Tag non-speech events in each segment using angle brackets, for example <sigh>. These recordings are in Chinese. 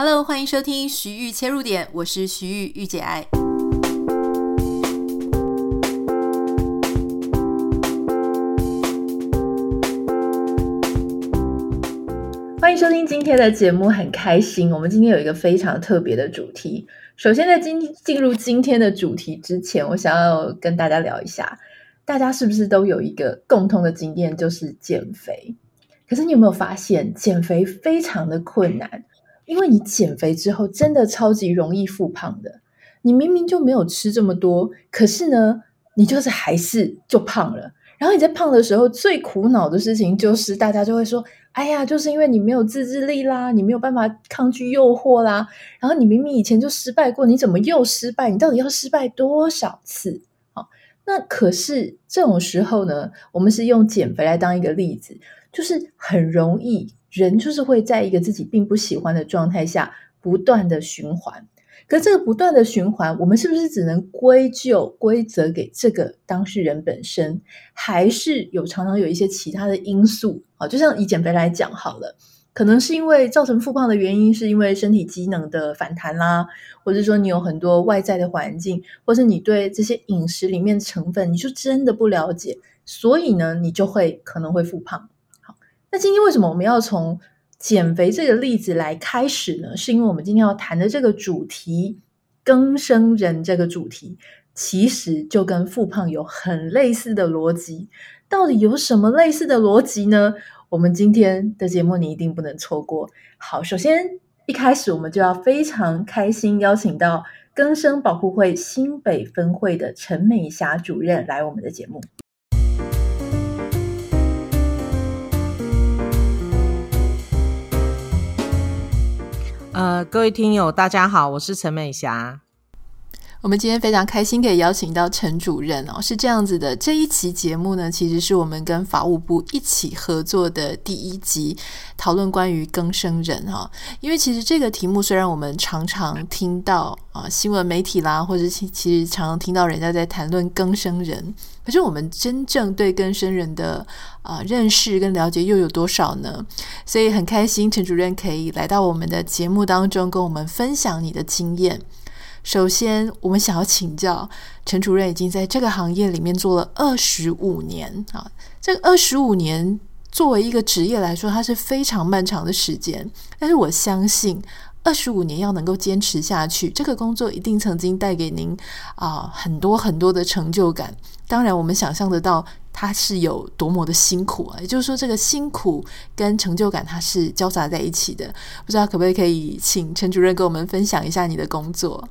Hello，欢迎收听徐玉切入点，我是徐玉玉姐爱。欢迎收听今天的节目，很开心，我们今天有一个非常特别的主题。首先，在今进入今天的主题之前，我想要跟大家聊一下，大家是不是都有一个共同的经验，就是减肥？可是你有没有发现，减肥非常的困难？因为你减肥之后，真的超级容易复胖的。你明明就没有吃这么多，可是呢，你就是还是就胖了。然后你在胖的时候，最苦恼的事情就是，大家就会说：“哎呀，就是因为你没有自制力啦，你没有办法抗拒诱惑啦。然后你明明以前就失败过，你怎么又失败？你到底要失败多少次？”好，那可是这种时候呢，我们是用减肥来当一个例子，就是很容易。人就是会在一个自己并不喜欢的状态下不断的循环，可这个不断的循环，我们是不是只能归咎归责给这个当事人本身，还是有常常有一些其他的因素？啊，就像以减肥来讲好了，可能是因为造成复胖的原因，是因为身体机能的反弹啦，或者说你有很多外在的环境，或是你对这些饮食里面成分你就真的不了解，所以呢，你就会可能会复胖。那今天为什么我们要从减肥这个例子来开始呢？是因为我们今天要谈的这个主题——更生人这个主题，其实就跟复胖有很类似的逻辑。到底有什么类似的逻辑呢？我们今天的节目你一定不能错过。好，首先一开始我们就要非常开心邀请到更生保护会新北分会的陈美霞主任来我们的节目。各位听友，大家好，我是陈美霞。我们今天非常开心可以邀请到陈主任哦，是这样子的，这一期节目呢，其实是我们跟法务部一起合作的第一集，讨论关于更生人哈。因为其实这个题目虽然我们常常听到啊新闻媒体啦，或者其其实常常听到人家在谈论更生人，可是我们真正对更生人的啊认识跟了解又有多少呢？所以很开心陈主任可以来到我们的节目当中，跟我们分享你的经验。首先，我们想要请教陈主任，已经在这个行业里面做了二十五年啊。这个二十五年作为一个职业来说，它是非常漫长的时间。但是我相信，二十五年要能够坚持下去，这个工作一定曾经带给您啊很多很多的成就感。当然，我们想象得到它是有多么的辛苦啊。也就是说，这个辛苦跟成就感它是交杂在一起的。不知道可不可以请陈主任跟我们分享一下你的工作？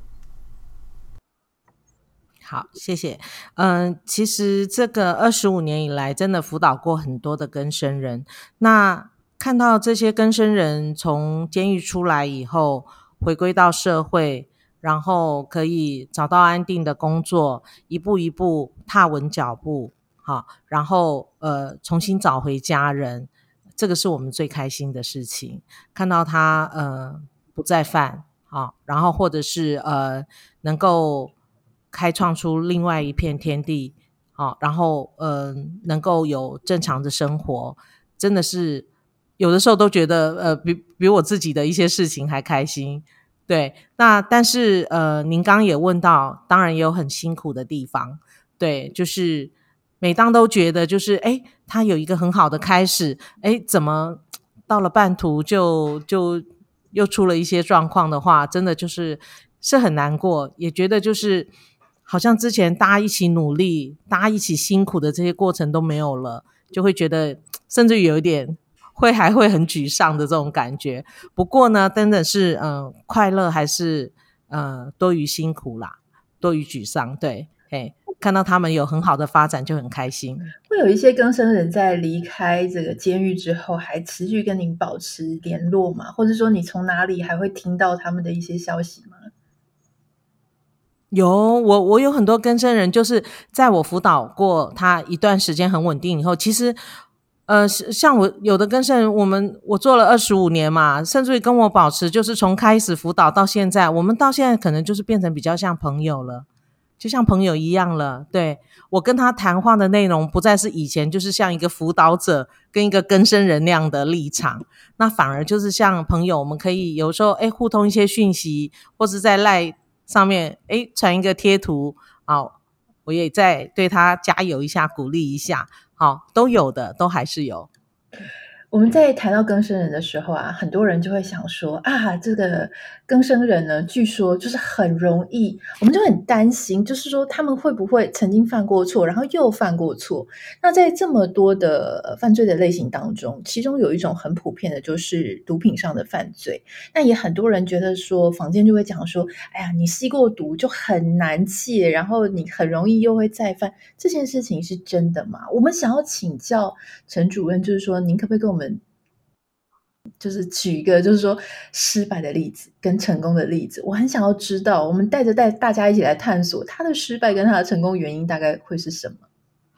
好，谢谢。嗯，其实这个二十五年以来，真的辅导过很多的更生人。那看到这些更生人从监狱出来以后，回归到社会，然后可以找到安定的工作，一步一步踏稳脚步，好，然后呃重新找回家人，这个是我们最开心的事情。看到他呃不再犯，好，然后或者是呃能够。开创出另外一片天地，好、然后嗯、能够有正常的生活，真的是有的时候都觉得呃，比比我自己的一些事情还开心。对，那但是呃，您刚刚也问到，当然也有很辛苦的地方。对，就是每当都觉得就是诶，他有一个很好的开始，诶，怎么到了半途就就又出了一些状况的话，真的就是是很难过，也觉得就是。好像之前大家一起努力、大家一起辛苦的这些过程都没有了，就会觉得甚至有一点会还会很沮丧的这种感觉。不过呢，真的是嗯、快乐还是呃多于辛苦啦，多于沮丧。对，嘿，看到他们有很好的发展就很开心。会有一些更生人在离开这个监狱之后，还持续跟您保持联络吗？或者说你从哪里还会听到他们的一些消息吗？有我，我有很多跟生人，就是在我辅导过他一段时间很稳定以后，其实，呃，像我有的跟生人，我们我做了二十五年嘛，甚至于跟我保持，就是从开始辅导到现在，我们到现在可能就是变成比较像朋友了。就像朋友一样了。对，我跟他谈话的内容不再是以前就是像一个辅导者跟一个跟生人那样的立场，那反而就是像朋友，我们可以有时候诶互通一些讯息，或是在赖上面诶传一个贴图啊，我也再对他加油一下，鼓励一下，好，都有的，都还是有。我们在谈到更生人的时候啊，很多人就会想说啊，这个更生人呢，据说就是很容易，我们就很担心，就是说他们会不会曾经犯过错，然后又犯过错？那在这么多的犯罪的类型当中，其中有一种很普遍的，就是毒品上的犯罪。那也很多人觉得说，坊间就会讲说，哎呀，你吸过毒就很难戒，然后你很容易又会再犯，这件事情是真的吗？我们想要请教陈主任，就是说，您可不可以跟我们？们就是举一个，就是说失败的例子跟成功的例子，我很想要知道。我们带着带大家一起来探索他的失败跟他的成功原因，大概会是什么？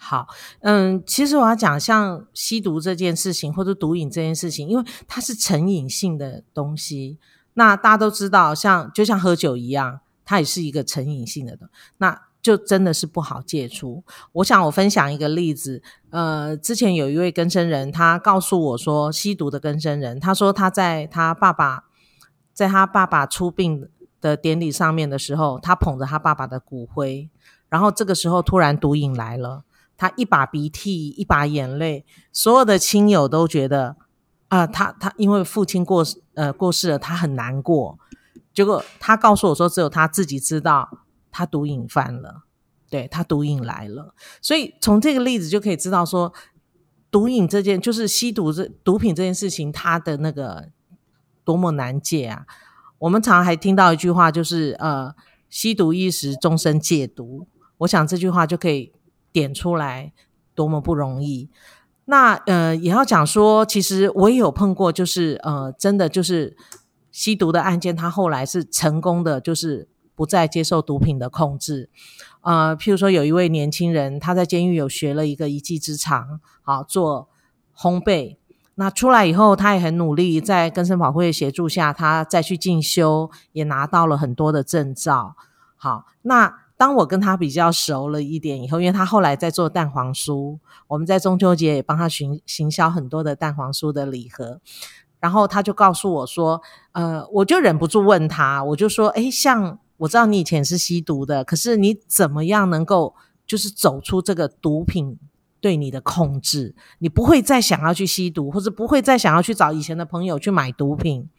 好，嗯，其实我要讲像吸毒这件事情，或者毒瘾这件事情，因为它是成瘾性的东西。那大家都知道，像就像喝酒一样，它也是一个成瘾性的东西。那就真的是不好戒除。我想我分享一个例子，呃，之前有一位更生人，他告诉我说，吸毒的更生人，他说他在他爸爸在他爸爸出殡的典礼上面的时候，他捧着他爸爸的骨灰，然后这个时候突然毒瘾来了，他一把鼻涕一把眼泪，所有的亲友都觉得啊、他他因为父亲过呃过世了，他很难过。结果他告诉我说，只有他自己知道。他毒瘾犯了，对，他毒瘾来了，所以从这个例子就可以知道说，毒瘾这件就是吸毒这毒品这件事情，它的那个多么难戒啊！我们常常还听到一句话，就是呃，吸毒一时，终身戒毒。我想这句话就可以点出来多么不容易。那呃，也要讲说，其实我也有碰过，就是呃，真的就是吸毒的案件，他后来是成功的，就是。不再接受毒品的控制，呃，譬如说有一位年轻人，他在监狱有学了一个一技之长，好做烘焙。那出来以后，他也很努力，在更生保会的协助下，他再去进修，也拿到了很多的证照。好，那当我跟他比较熟了一点以后，因为他后来在做蛋黄酥，我们在中秋节也帮他行行销很多的蛋黄酥的礼盒，然后他就告诉我说，呃，我就忍不住问他，我就说，诶，像。我知道你以前是吸毒的，可是你怎么样能够就是走出这个毒品对你的控制？你不会再想要去吸毒，或者不会再想要去找以前的朋友去买毒品？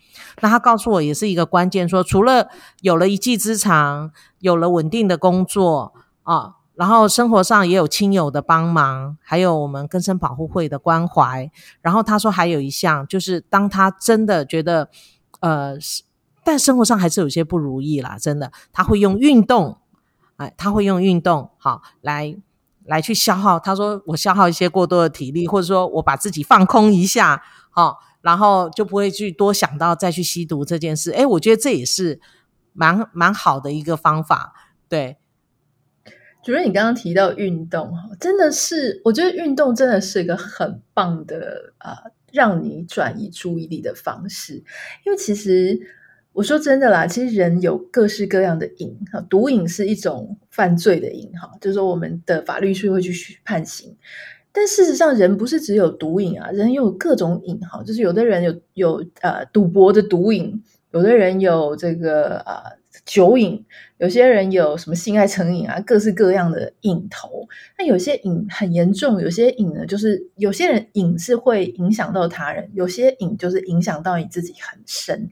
那他告诉我也是一个关键，说除了有了一技之长，有了稳定的工作啊，然后生活上也有亲友的帮忙，还有我们根生保护会的关怀。然后他说还有一项，就是当他真的觉得呃。但生活上还是有些不如意啦，真的，他会用运动，哎，他会用运动，好来来去消耗。他说我消耗一些过多的体力，或者说我把自己放空一下，好，然后就不会去多想到再去吸毒这件事。哎，我觉得这也是蛮蛮好的一个方法。对，主任，你刚刚提到运动，真的是，我觉得运动真的是一个很棒的啊、呃，让你转移注意力的方式，因为其实。我说真的啦，其实人有各式各样的瘾哈，毒瘾是一种犯罪的瘾哈，就是说我们的法律是会去判刑，但事实上人不是只有毒瘾啊，人有各种瘾哈，就是有的人有有呃赌博的毒瘾，有的人有这个呃酒瘾，有些人有什么性爱成瘾啊，各式各样的瘾头。那有些瘾很严重，有些瘾呢，就是有些人瘾是会影响到他人，有些瘾就是影响到你自己很深。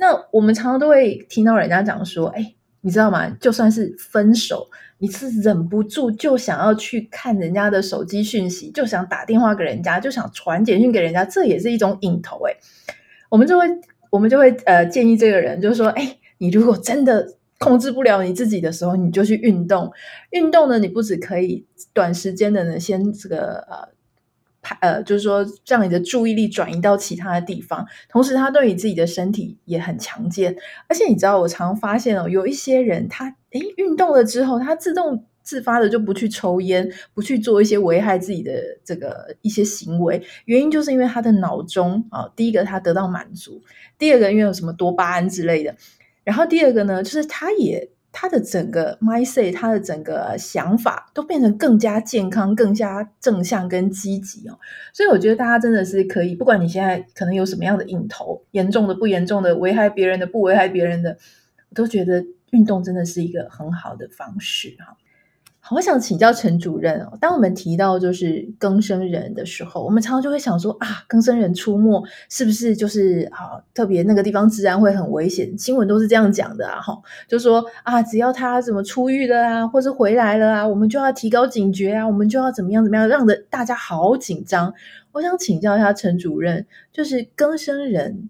那我们常常都会听到人家讲说，哎，你知道吗？就算是分手，你是忍不住就想要去看人家的手机讯息，就想打电话给人家，就想传简讯给人家，这也是一种瘾头。哎，我们就会，我们就会呃建议这个人，就是说，哎，你如果真的控制不了你自己的时候，你就去运动。运动呢，你不只可以短时间的呢，先这个呃。呃，就是说，让你的注意力转移到其他的地方，同时他对你自己的身体也很强健。而且你知道，我常发现哦，有一些人他诶运动了之后，他自动自发的就不去抽烟，不去做一些危害自己的这个一些行为。原因就是因为他的脑中啊，第一个他得到满足，第二个因为有什么多巴胺之类的，然后第二个呢，就是他也他的整个 My Say，他的整个想法都变成更加健康、更加正向跟积极哦。所以我觉得大家真的是可以，不管你现在可能有什么样的瘾头，严重的、不严重的，危害别人的、不危害别人的，我都觉得运动真的是一个很好的方式哈。我想请教陈主任哦，当我们提到就是更生人的时候，我们常常就会想说啊，更生人出没是不是就是啊，特别那个地方治安会很危险？新闻都是这样讲的啊，哈，就说啊，只要他怎么出狱了啊，或是回来了啊，我们就要提高警觉啊，我们就要怎么样怎么样，让的大家好紧张。我想请教一下陈主任，就是更生人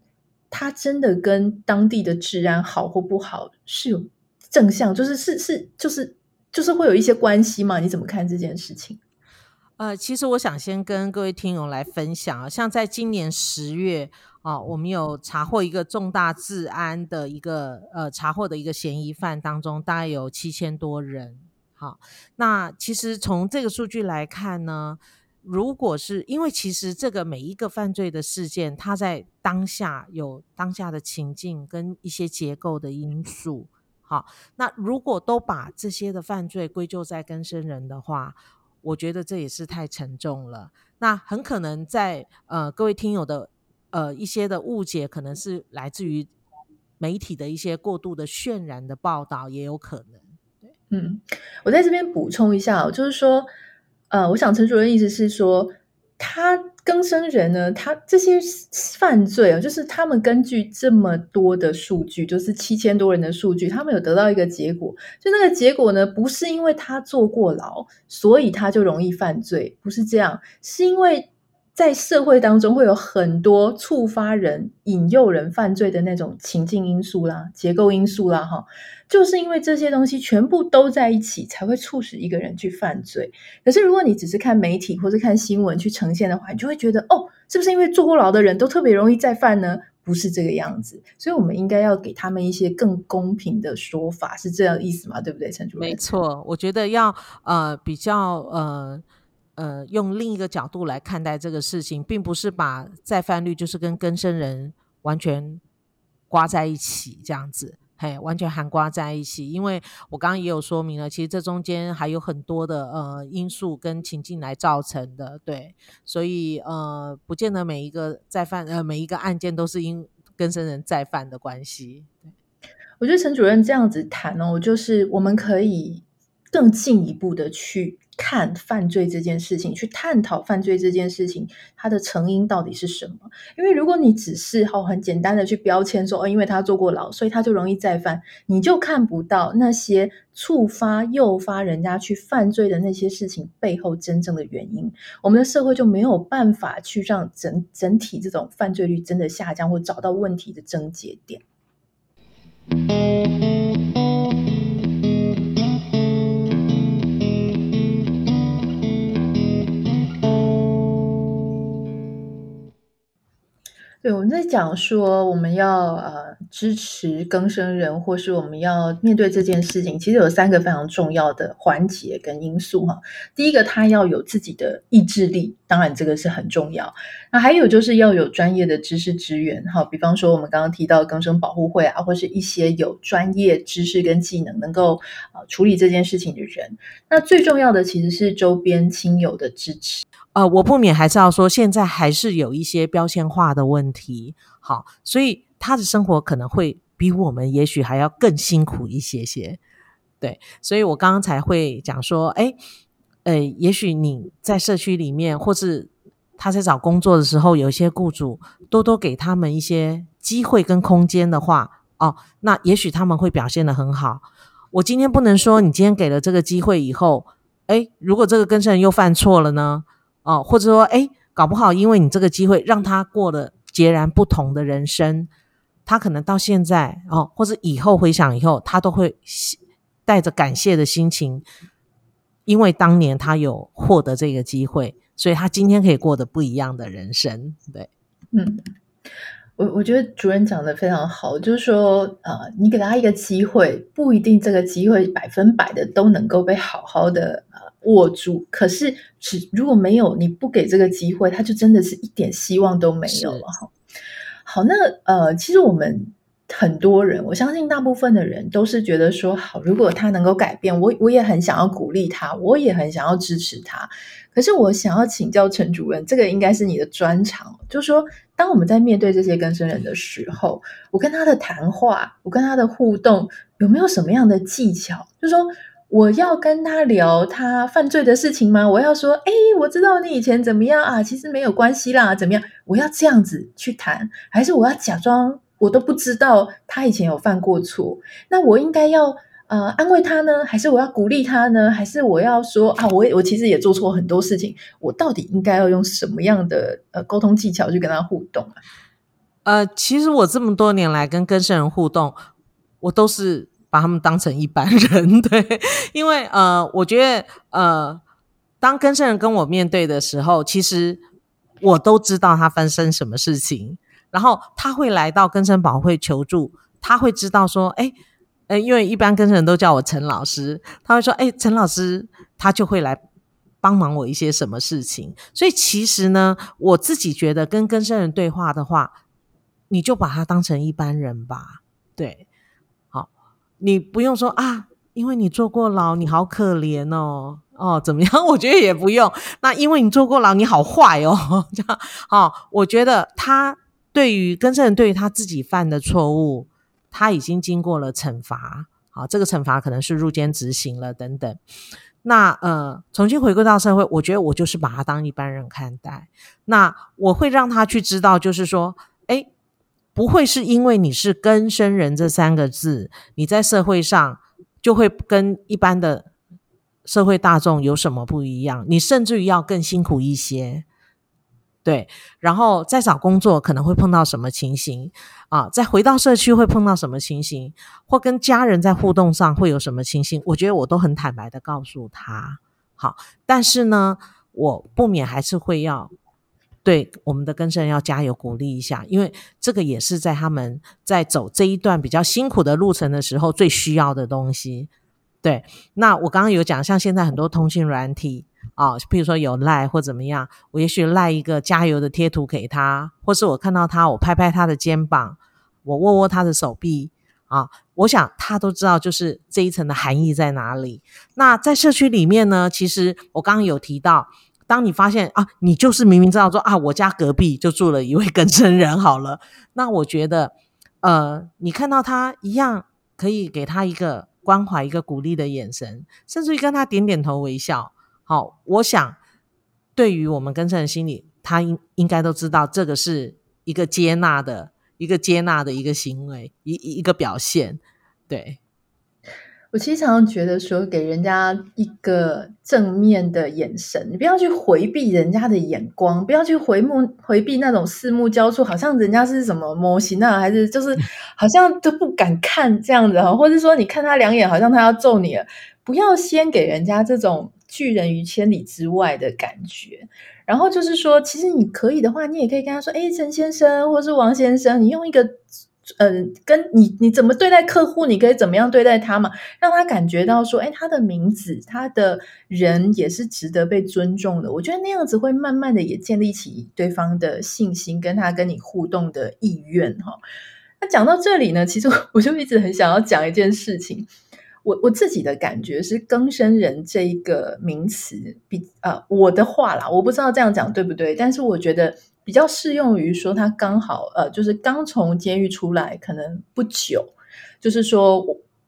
他真的跟当地的治安好或不好是有正向，就是是是就是。就是会有一些关系嘛？你怎么看这件事情？呃，其实我想先跟各位听友来分享啊，像在今年十月啊，我们有查获一个重大治安的一个呃查获的一个嫌疑犯当中，大概有七千多人。好，那其实从这个数据来看呢，如果是因为其实这个每一个犯罪的事件，它在当下有当下的情境跟一些结构的因素。好，那如果都把这些的犯罪归咎在更生人的话，我觉得这也是太沉重了。那很可能在呃各位听友的呃一些的误解，可能是来自于媒体的一些过度的渲染的报道，也有可能。嗯，我在这边补充一下，就是说，呃，我想陈主任意思是说，他。更生人呢，他这些犯罪啊，就是他们根据这么多的数据，就是七千多人的数据，他们有得到一个结果，就那个结果呢，不是因为他坐过牢，所以他就容易犯罪，不是这样，是因为。在社会当中会有很多触发人、引诱人犯罪的那种情境因素啦、结构因素啦，哈，就是因为这些东西全部都在一起，才会促使一个人去犯罪。可是如果你只是看媒体或者看新闻去呈现的话，你就会觉得哦，是不是因为坐过牢的人都特别容易再犯呢？不是这个样子，所以我们应该要给他们一些更公平的说法，是这样意思吗？对不对，陈主任？没错，我觉得要呃比较呃。呃，用另一个角度来看待这个事情，并不是把再犯率就是跟更生人完全挂在一起这样子，嘿，完全含挂在一起。因为我刚刚也有说明了，其实这中间还有很多的呃因素跟情境来造成的，对，所以呃，不见得每一个再犯呃每一个案件都是因更生人再犯的关系。我觉得陈主任这样子谈哦，就是我们可以更进一步的去。看犯罪这件事情，去探讨犯罪这件事情，它的成因到底是什么？因为如果你只是好很简单的去标签说，哦，因为他坐过牢，所以他就容易再犯，你就看不到那些触发、诱发人家去犯罪的那些事情背后真正的原因。我们的社会就没有办法去让整整体这种犯罪率真的下降，或找到问题的症结点。对，我们在讲说我们要呃支持更生人，或是我们要面对这件事情，其实有三个非常重要的环节跟因素哈。第一个，他要有自己的意志力，当然这个是很重要。那还有就是要有专业的知识资源哈，比方说我们刚刚提到更生保护会啊，或是一些有专业知识跟技能能够呃处理这件事情的人。那最重要的其实是周边亲友的支持。呃，我不免还是要说，现在还是有一些标签化的问题，好，所以他的生活可能会比我们也许还要更辛苦一些些，对，所以我刚刚才会讲说，哎，呃，也许你在社区里面，或是他在找工作的时候，有一些雇主多多给他们一些机会跟空间的话，哦，那也许他们会表现得很好。我今天不能说你今天给了这个机会以后，哎，如果这个跟生人又犯错了呢？哦，或者说，哎，搞不好因为你这个机会，让他过了截然不同的人生，他可能到现在哦，或者以后回想以后，他都会带着感谢的心情，因为当年他有获得这个机会，所以他今天可以过得不一样的人生。对，嗯，我我觉得主任讲的非常好，就是说，呃，你给他一个机会，不一定这个机会百分百的都能够被好好的。握住，可是只如果没有你不给这个机会，他就真的是一点希望都没有了哈。好，那呃，其实我们很多人，我相信大部分的人都是觉得说，好，如果他能够改变，我我也很想要鼓励他，我也很想要支持他。可是我想要请教陈主任，这个应该是你的专长，就是说，当我们在面对这些更生人的时候，我跟他的谈话，我跟他的互动，有没有什么样的技巧？就是说，我要跟他聊他犯罪的事情吗？我要说，哎，我知道你以前怎么样啊，其实没有关系啦，怎么样？我要这样子去谈，还是我要假装？我都不知道他以前有犯过错，那我应该要呃安慰他呢，还是我要鼓励他呢？还是我要说啊，我我其实也做错很多事情，我到底应该要用什么样的呃沟通技巧去跟他互动啊？呃，其实我这么多年来跟更生人互动，我都是把他们当成一般人，<laughs> 对，因为呃，我觉得呃，当更生人跟我面对的时候，其实我都知道他发生什么事情。然后他会来到根生保会求助，他会知道说，哎，呃，因为一般根生人都叫我陈老师，他会说，哎，陈老师，他就会来帮忙我一些什么事情。所以其实呢，我自己觉得跟根生人对话的话，你就把他当成一般人吧，对，好，你不用说啊，因为你坐过牢，你好可怜哦，哦，怎么样？<laughs> 我觉得也不用。那因为你坐过牢，你好坏哦，<laughs> 这样，好，我觉得他。对于更生人，对于他自己犯的错误，他已经经过了惩罚。好，这个惩罚可能是入监执行了等等。那呃，重新回归到社会，我觉得我就是把他当一般人看待。那我会让他去知道，就是说，诶，不会是因为你是更生人这三个字，你在社会上就会跟一般的社会大众有什么不一样？你甚至于要更辛苦一些。对，然后再找工作可能会碰到什么情形啊？再回到社区会碰到什么情形？或跟家人在互动上会有什么情形？我觉得我都很坦白的告诉他。好，但是呢，我不免还是会要对我们的更生要加油鼓励一下，因为这个也是在他们在走这一段比较辛苦的路程的时候最需要的东西。对，那我刚刚有讲，像现在很多通讯软体。啊、譬如说有赖或怎么样，我也许赖一个加油的贴图给他，或是我看到他，我拍拍他的肩膀，我握握他的手臂啊，我想他都知道就是这一层的含义在哪里。那在社区里面呢，其实我刚刚有提到，当你发现啊，你就是明明知道说啊，我家隔壁就住了一位更生人，好了，那我觉得呃，你看到他一样可以给他一个关怀、一个鼓励的眼神，甚至于跟他点点头微笑。好，我想对于我们跟生人心理，他应应该都知道，这个是一个接纳的一个接纳的一个行为，一一个表现。对，我其实常常觉得说，给人家一个正面的眼神，你不要去回避人家的眼光，不要去回目回避那种四目交错，好像人家是什么模型啊，还是就是 <laughs> 好像都不敢看这样子哈，或者说你看他两眼，好像他要揍你了，不要先给人家这种。拒人于千里之外的感觉，然后就是说，其实你可以的话，你也可以跟他说：“哎，陈先生，或是王先生，你用一个，呃，跟你你怎么对待客户，你可以怎么样对待他嘛，让他感觉到说，哎，他的名字，他的人也是值得被尊重的。我觉得那样子会慢慢的也建立起对方的信心，跟他跟你互动的意愿哈。那讲到这里呢，其实我就一直很想要讲一件事情。我我自己的感觉是“更生人”这一个名词比呃我的话啦，我不知道这样讲对不对，但是我觉得比较适用于说他刚好呃就是刚从监狱出来，可能不久，就是说，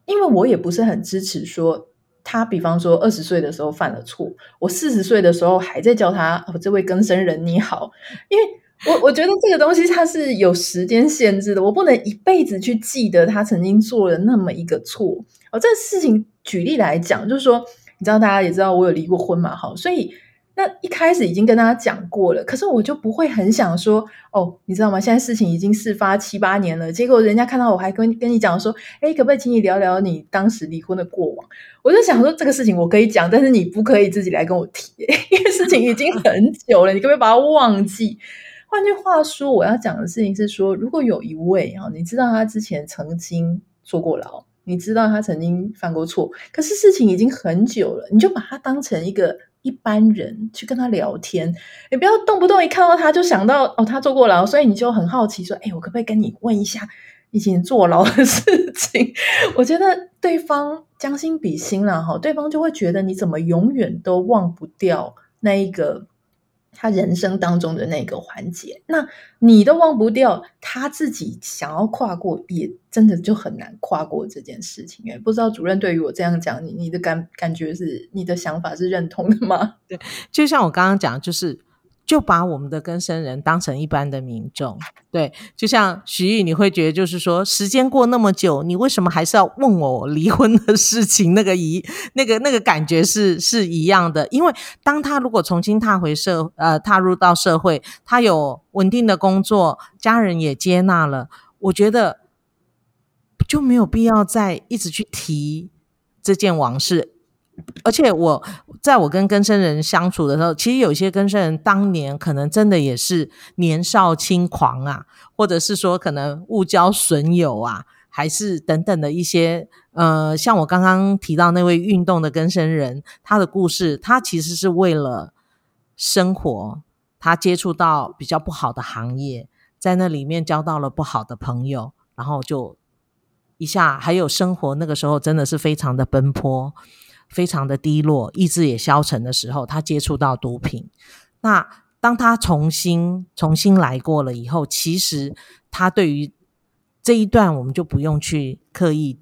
因为我也不是很支持说他，比方说二十岁的时候犯了错，我四十岁的时候还在叫他哦，这位更生人你好，因为我我觉得这个东西它是有时间限制的，我不能一辈子去记得他曾经做了那么一个错。哦，这个事情举例来讲，就是说，你知道，大家也知道我有离过婚嘛，好，所以那一开始已经跟大家讲过了，可是我就不会很想说，哦，你知道吗？现在事情已经事发七八年了，结果人家看到我还跟跟你讲说，诶，可不可以请你聊聊你当时离婚的过往？我就想说，这个事情我可以讲，但是你不可以自己来跟我提，<laughs> 因为事情已经很久了，你可不可以把它忘记？换句话说，我要讲的事情是说，如果有一位啊，你知道他之前曾经坐过牢。你知道他曾经犯过错，可是事情已经很久了，你就把他当成一个一般人去跟他聊天，你不要动不动一看到他就想到哦，他坐过牢，所以你就很好奇说，哎，我可不可以跟你问一下，以前坐牢的事情，<laughs> 我觉得对方将心比心了哈，对方就会觉得你怎么永远都忘不掉那一个他人生当中的那个环节，那你都忘不掉，他自己想要跨过，也真的就很难跨过这件事情。哎，不知道主任对于我这样讲，你你的感感觉是，你的想法是认同的吗？对，就像我刚刚讲，就是。就把我们的更生人当成一般的民众，对，就像徐玉，你会觉得就是说，时间过那么久，你为什么还是要问我离婚的事情？那个一，那个那个感觉是是一样的，因为当他如果重新踏回社，呃，踏入到社会，他有稳定的工作，家人也接纳了，我觉得就没有必要再一直去提这件往事。而且我在我跟根生人相处的时候，其实有些根生人当年可能真的也是年少轻狂啊，或者是说可能误交损友啊，还是等等的一些呃，像我刚刚提到那位运动的根生人，他的故事，他其实是为了生活，他接触到比较不好的行业，在那里面交到了不好的朋友，然后就一下还有生活，那个时候真的是非常的奔波。非常的低落，意志也消沉的时候，他接触到毒品。那当他重新重新来过了以后，其实他对于这一段，我们就不用去刻意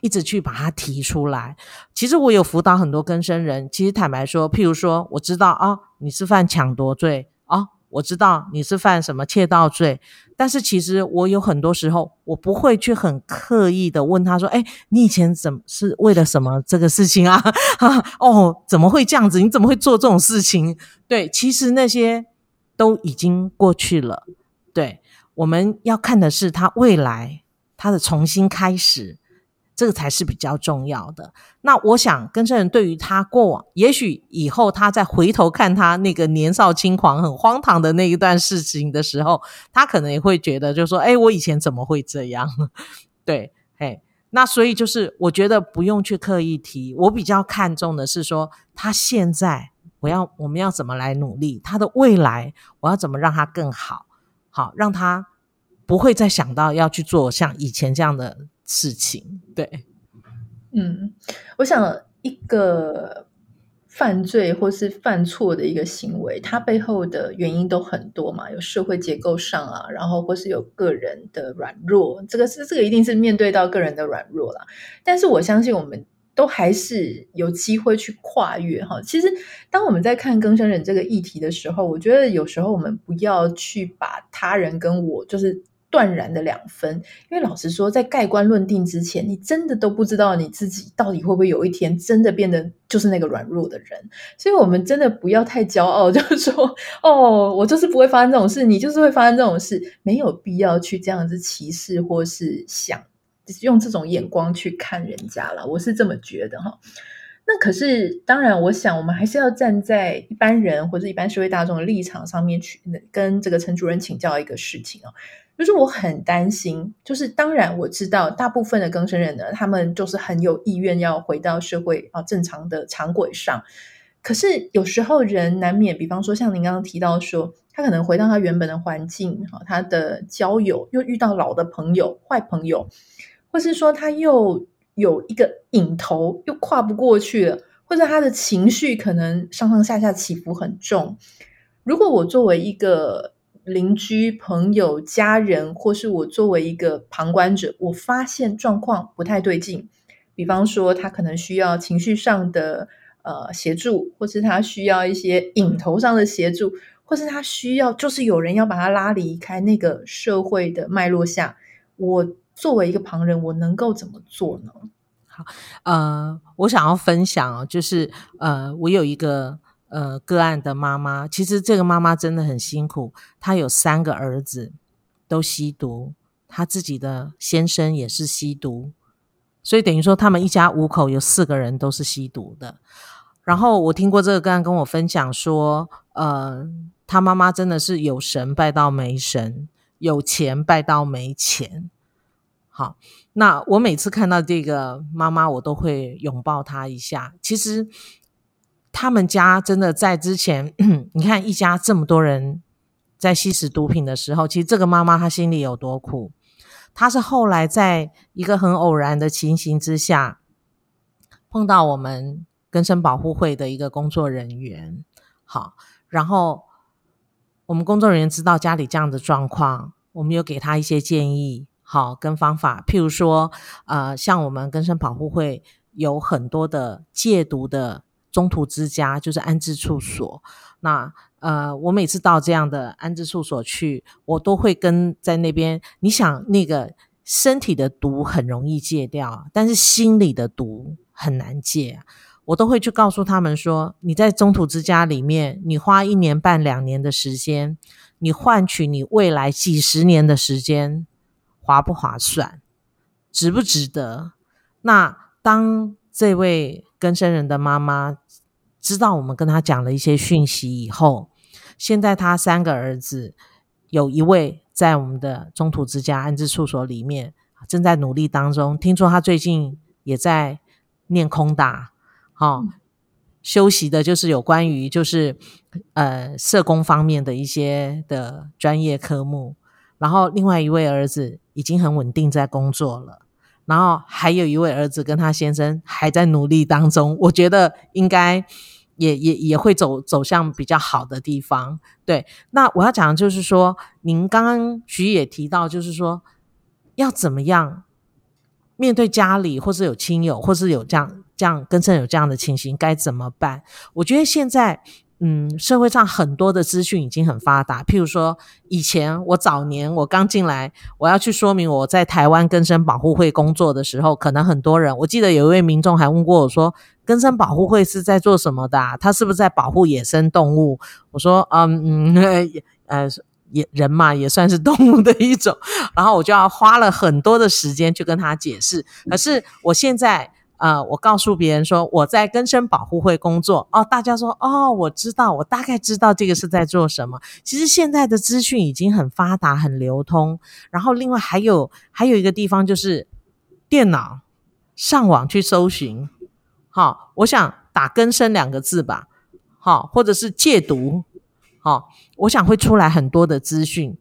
一直去把它提出来。其实我有辅导很多更生人，其实坦白说，譬如说，我知道啊、哦，你是犯抢夺罪啊。哦我知道你是犯什么窃盗罪，但是其实我有很多时候，我不会去很刻意的问他说：“哎，你以前怎么是为了什么这个事情啊？<laughs> 啊哦，怎么会这样子？你怎么会做这种事情？”对，其实那些都已经过去了。对，我们要看的是他未来他的重新开始。这个才是比较重要的。那我想，更生人对于他过往，也许以后他再回头看他那个年少轻狂、很荒唐的那一段事情的时候，他可能也会觉得，就是说，哎，我以前怎么会这样？<laughs> 对，嘿，那所以就是，我觉得不用去刻意提。我比较看重的是说，他现在我要我们要怎么来努力，他的未来我要怎么让他更好，好让他不会再想到要去做像以前这样的。事情对，嗯，我想一个犯罪或是犯错的一个行为，它背后的原因都很多嘛，有社会结构上啊，然后或是有个人的软弱，这个是这个一定是面对到个人的软弱啦。但是我相信我们都还是有机会去跨越哈。其实当我们在看更生人这个议题的时候，我觉得有时候我们不要去把他人跟我就是。断然的两分，因为老实说，在盖棺论定之前，你真的都不知道你自己到底会不会有一天真的变得就是那个软弱的人。所以，我们真的不要太骄傲，<laughs> 就是说，哦，我就是不会发生这种事，你就是会发生这种事，没有必要去这样子歧视或是想用这种眼光去看人家了。我是这么觉得哈。那可是，当然，我想我们还是要站在一般人或者一般社会大众的立场上面去跟这个陈主任请教一个事情哦。就是我很担心，就是当然我知道大部分的更生人呢，他们就是很有意愿要回到社会啊正常的常轨上。可是有时候人难免，比方说像您刚刚提到说，他可能回到他原本的环境，哈，他的交友又遇到老的朋友、坏朋友，或是说他又有一个瘾头又跨不过去了，或者他的情绪可能上上下下起伏很重。如果我作为一个邻居、朋友、家人，或是我作为一个旁观者，我发现状况不太对劲。比方说，他可能需要情绪上的呃协助，或是他需要一些影头上的协助，或是他需要就是有人要把他拉离开那个社会的脉络下。我作为一个旁人，我能够怎么做呢？好，呃，我想要分享就是呃，我有一个。呃，个案的妈妈，其实这个妈妈真的很辛苦。她有三个儿子都吸毒，她自己的先生也是吸毒，所以等于说他们一家五口有四个人都是吸毒的。然后我听过这个个案跟我分享说，呃，他妈妈真的是有神拜到没神，有钱拜到没钱。好，那我每次看到这个妈妈，我都会拥抱她一下。其实。他们家真的在之前，<clears throat> 你看一家这么多人在吸食毒品的时候，其实这个妈妈她心里有多苦。她是后来在一个很偶然的情形之下，碰到我们根生保护会的一个工作人员，好，然后我们工作人员知道家里这样的状况，我们有给他一些建议，好，跟方法，譬如说，呃，像我们根生保护会有很多的戒毒的中途之家，就是安置处所，那。呃，我每次到这样的安置处所去，我都会跟在那边。你想，那个身体的毒很容易戒掉，但是心里的毒很难戒。我都会去告诉他们说：你在中途之家里面，你花一年半两年的时间，你换取你未来几十年的时间，划不划算？值不值得？那当这位更生人的妈妈知道我们跟他讲了一些讯息以后，现在他三个儿子，有一位在我们的中途之家安置处所里面，正在努力当中。听说他最近也在念空大，好、哦嗯、修习的就是有关于就是呃社工方面的一些的专业科目。然后另外一位儿子已经很稳定在工作了，然后还有一位儿子跟他先生还在努力当中。我觉得应该。也也也会走走向比较好的地方，对。那我要讲的就是说，您刚刚徐也提到，就是说要怎么样面对家里，或是有亲友，或是有这样这样跟生有这样的情形，该怎么办？我觉得现在。嗯，社会上很多的资讯已经很发达。譬如说，以前我早年我刚进来，我要去说明我在台湾根生保护会工作的时候，可能很多人，我记得有一位民众还问过我说：“根生保护会是在做什么的啊？他是不是在保护野生动物？”我说：“嗯嗯，呃，也人嘛，也算是动物的一种。”然后我就要花了很多的时间去跟他解释。可是我现在。呃，我告诉别人说我在更生保护会工作哦，大家说哦，我知道，我大概知道这个是在做什么。其实现在的资讯已经很发达、很流通。然后另外还有还有一个地方就是电脑上网去搜寻，好，我想打“更生”两个字吧，好，或者是戒毒，好，我想会出来很多的资讯，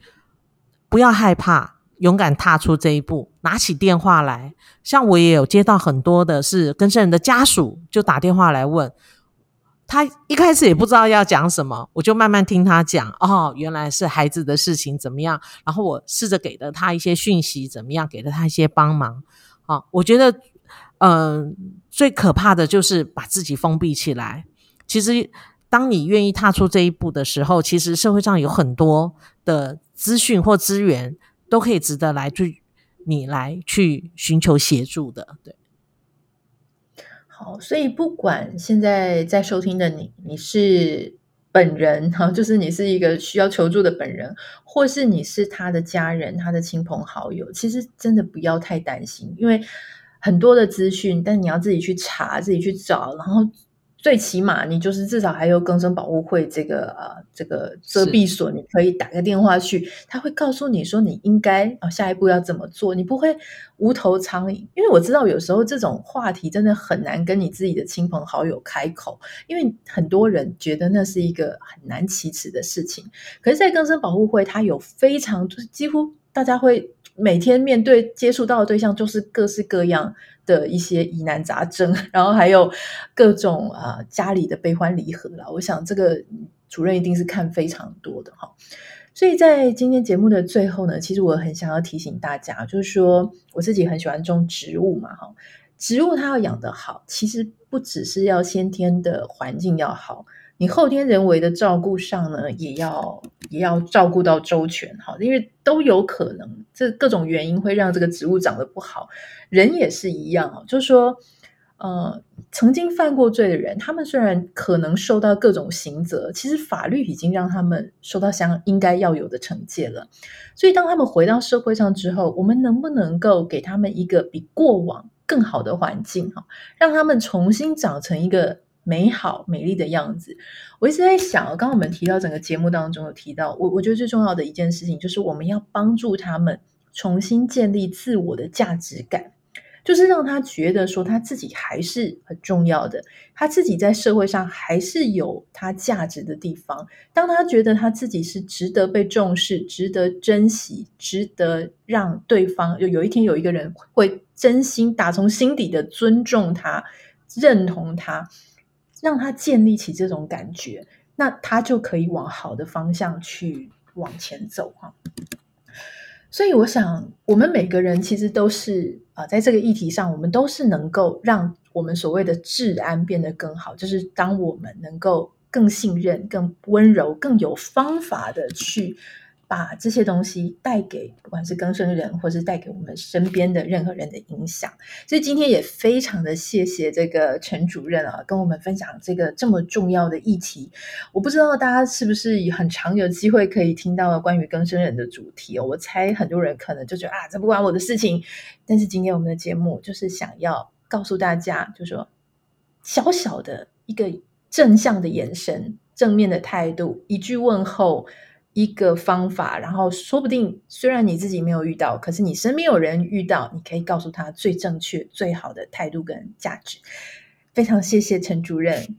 不要害怕。勇敢踏出这一步，拿起电话来。像我也有接到很多的是更生人的家属，就打电话来问。他一开始也不知道要讲什么，我就慢慢听他讲。哦，原来是孩子的事情怎么样？然后我试着给了他一些讯息，怎么样？给了他一些帮忙。啊，我觉得，嗯、最可怕的就是把自己封闭起来。其实，当你愿意踏出这一步的时候，其实社会上有很多的资讯或资源。都可以值得来去你来去寻求协助的，对。好，所以不管现在在收听的你，你是本人哈，就是你是一个需要求助的本人，或是你是他的家人、他的亲朋好友，其实真的不要太担心，因为很多的资讯，但你要自己去查、自己去找，然后。最起码你就是至少还有更生保护会这个呃这个遮蔽所，你可以打个电话去，他会告诉你说你应该啊下一步要怎么做，你不会无头苍蝇。因为我知道有时候这种话题真的很难跟你自己的亲朋好友开口，因为很多人觉得那是一个很难启齿的事情。可是，在更生保护会，它有非常就是几乎大家会每天面对接触到的对象就是各式各样。的一些疑难杂症，<laughs> 然后还有各种啊、家里的悲欢离合了。我想这个主任一定是看非常多的哈。所以在今天节目的最后呢，其实我很想要提醒大家，就是说我自己很喜欢种植物嘛哈。植物它要养得好，其实不只是要先天的环境要好。你后天人为的照顾上呢，也要也要照顾到周全哈，因为都有可能，这各种原因会让这个植物长得不好。人也是一样哦，就是说，呃，曾经犯过罪的人，他们虽然可能受到各种刑责，其实法律已经让他们受到相应该要有的惩戒了。所以，当他们回到社会上之后，我们能不能够给他们一个比过往更好的环境哈，让他们重新长成一个。美好美丽的样子，我一直在想，刚刚我们提到整个节目当中有提到，我我觉得最重要的一件事情就是我们要帮助他们重新建立自我的价值感。就是让他觉得说他自己还是很重要的，他自己在社会上还是有他价值的地方。当他觉得他自己是值得被重视、值得珍惜、值得让对方有有一天有一个人会真心打从心底的尊重他、认同他，让他建立起这种感觉，那他就可以往好的方向去往前走哈。所以，我想，我们每个人其实都是啊、在这个议题上，我们都是能够让我们所谓的治安变得更好。就是当我们能够更信任、更温柔、更有方法的去。把这些东西带给不管是更生人，或是带给我们身边的任何人的影响。所以今天也非常的谢谢这个陈主任啊，跟我们分享这个这么重要的议题。我不知道大家是不是很常有机会可以听到关于更生人的主题哦。我猜很多人可能就觉得啊，这不关我的事情。但是今天我们的节目就是想要告诉大家，就说小小的一个正向的眼神、正面的态度、一句问候。一个方法，然后说不定虽然你自己没有遇到，可是你身边有人遇到，你可以告诉他最正确、最好的态度跟价值。非常谢谢陈主任。